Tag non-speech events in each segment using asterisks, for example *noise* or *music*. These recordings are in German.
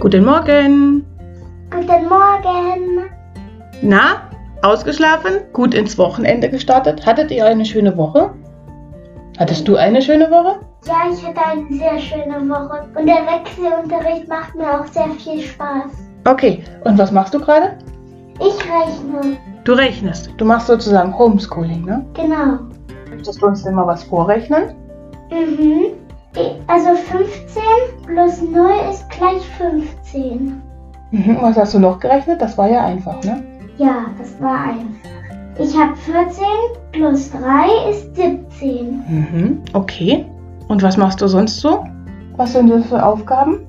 Guten Morgen. Guten Morgen. Na, ausgeschlafen? Gut ins Wochenende gestartet? Hattet ihr eine schöne Woche? Hattest du eine schöne Woche? Ja, ich hatte eine sehr schöne Woche und der Wechselunterricht macht mir auch sehr viel Spaß. Okay, und was machst du gerade? Ich rechne. Du rechnest. Du machst sozusagen Homeschooling, ne? Genau. Möchtest du uns denn mal was vorrechnen? Mhm. Also 15 plus 0 ist gleich 15. Mhm, was hast du noch gerechnet? Das war ja einfach, ne? Ja, das war einfach. Ich habe 14 plus 3 ist 17. Mhm, okay. Und was machst du sonst so? Was sind das für Aufgaben?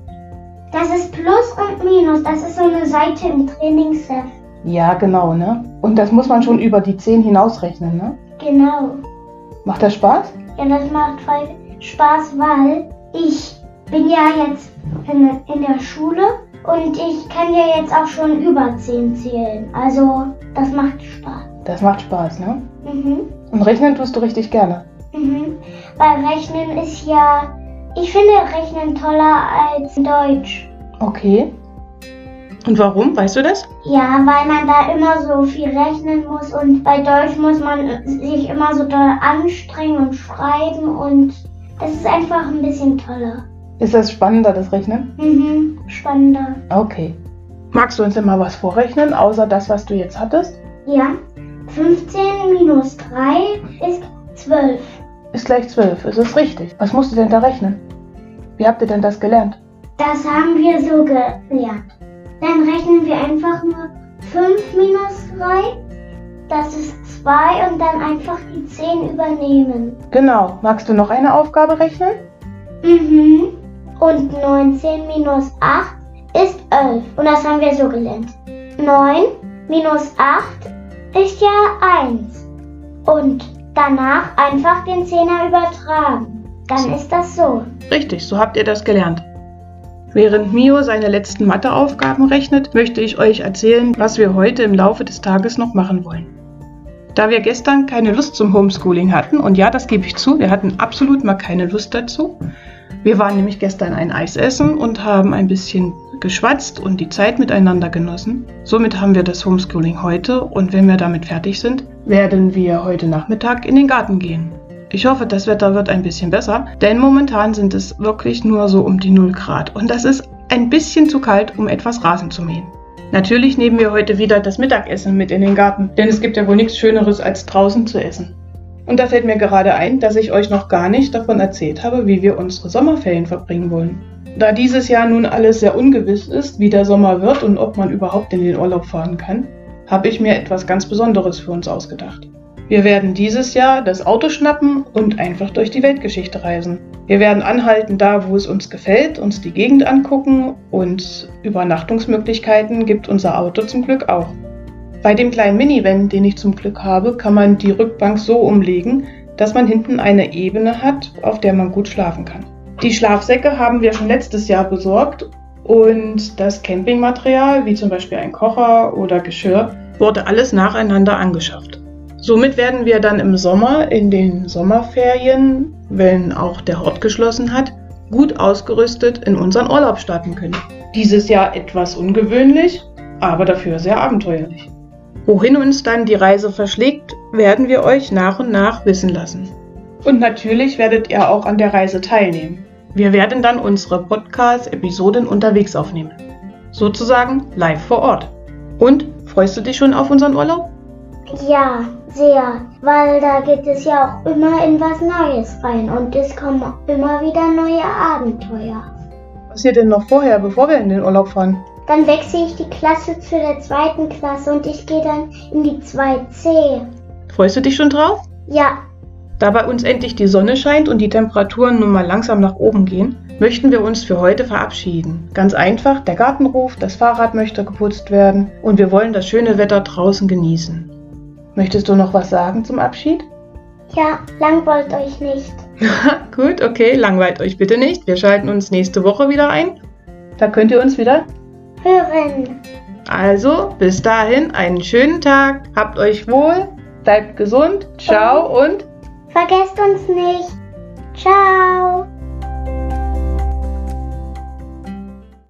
Das ist Plus und Minus. Das ist so eine Seite im Trainingsheft. Ja, genau, ne? Und das muss man schon über die 10 hinausrechnen, ne? Genau. Macht das Spaß? Ja, das macht voll Spaß, weil ich bin ja jetzt in, in der Schule und ich kann ja jetzt auch schon über 10 zählen. Also, das macht Spaß. Das macht Spaß, ne? Mhm. Und rechnen tust du richtig gerne. Mhm. Weil Rechnen ist ja. Ich finde Rechnen toller als Deutsch. Okay. Und warum? Weißt du das? Ja, weil man da immer so viel rechnen muss und bei Deutsch muss man sich immer so doll anstrengen und schreiben und das ist einfach ein bisschen toller. Ist das spannender, das Rechnen? Mhm, spannender. Okay. Magst du uns denn mal was vorrechnen, außer das, was du jetzt hattest? Ja, 15 minus 3 ist 12. Ist gleich 12, ist es richtig. Was musst du denn da rechnen? Wie habt ihr denn das gelernt? Das haben wir so gelernt. Dann rechnen wir einfach nur 5 minus 3. Das ist 2 und dann einfach die 10 übernehmen. Genau. Magst du noch eine Aufgabe rechnen? Mhm. Und 19 minus 8 ist 11. Und das haben wir so gelernt. 9 minus 8 ist ja 1. Und danach einfach den Zehner übertragen. Dann ist das so. Richtig, so habt ihr das gelernt. Während Mio seine letzten Matheaufgaben rechnet, möchte ich euch erzählen, was wir heute im Laufe des Tages noch machen wollen. Da wir gestern keine Lust zum Homeschooling hatten, und ja, das gebe ich zu, wir hatten absolut mal keine Lust dazu. Wir waren nämlich gestern ein Eis essen und haben ein bisschen geschwatzt und die Zeit miteinander genossen. Somit haben wir das Homeschooling heute und wenn wir damit fertig sind, werden wir heute Nachmittag in den Garten gehen. Ich hoffe, das Wetter wird ein bisschen besser, denn momentan sind es wirklich nur so um die 0 Grad und das ist ein bisschen zu kalt, um etwas Rasen zu mähen. Natürlich nehmen wir heute wieder das Mittagessen mit in den Garten, denn es gibt ja wohl nichts Schöneres als draußen zu essen. Und da fällt mir gerade ein, dass ich euch noch gar nicht davon erzählt habe, wie wir unsere Sommerferien verbringen wollen. Da dieses Jahr nun alles sehr ungewiss ist, wie der Sommer wird und ob man überhaupt in den Urlaub fahren kann, habe ich mir etwas ganz Besonderes für uns ausgedacht. Wir werden dieses Jahr das Auto schnappen und einfach durch die Weltgeschichte reisen. Wir werden anhalten da, wo es uns gefällt, uns die Gegend angucken und Übernachtungsmöglichkeiten gibt unser Auto zum Glück auch. Bei dem kleinen Minivan, den ich zum Glück habe, kann man die Rückbank so umlegen, dass man hinten eine Ebene hat, auf der man gut schlafen kann. Die Schlafsäcke haben wir schon letztes Jahr besorgt und das Campingmaterial, wie zum Beispiel ein Kocher oder Geschirr, wurde alles nacheinander angeschafft. Somit werden wir dann im Sommer in den Sommerferien, wenn auch der Hort geschlossen hat, gut ausgerüstet in unseren Urlaub starten können. Dieses Jahr etwas ungewöhnlich, aber dafür sehr abenteuerlich. Wohin uns dann die Reise verschlägt, werden wir euch nach und nach wissen lassen. Und natürlich werdet ihr auch an der Reise teilnehmen. Wir werden dann unsere Podcast-Episoden unterwegs aufnehmen. Sozusagen live vor Ort. Und freust du dich schon auf unseren Urlaub? Ja, sehr. Weil da geht es ja auch immer in was Neues rein und es kommen immer wieder neue Abenteuer. Was passiert denn noch vorher, bevor wir in den Urlaub fahren? Dann wechsle ich die Klasse zu der zweiten Klasse und ich gehe dann in die 2C. Freust du dich schon drauf? Ja, Da bei uns endlich die Sonne scheint und die Temperaturen nun mal langsam nach oben gehen, möchten wir uns für heute verabschieden. Ganz einfach, der Garten ruft, das Fahrrad möchte geputzt werden und wir wollen das schöne Wetter draußen genießen. Möchtest du noch was sagen zum Abschied? ja, langweilt euch nicht. *laughs* Gut, okay, langweilt euch bitte nicht. Wir schalten uns nächste Woche wieder ein. Da könnt ihr uns wieder. Hören. Also, bis dahin einen schönen Tag. Habt euch wohl, bleibt gesund. Ciao und Vergesst uns nicht. Ciao.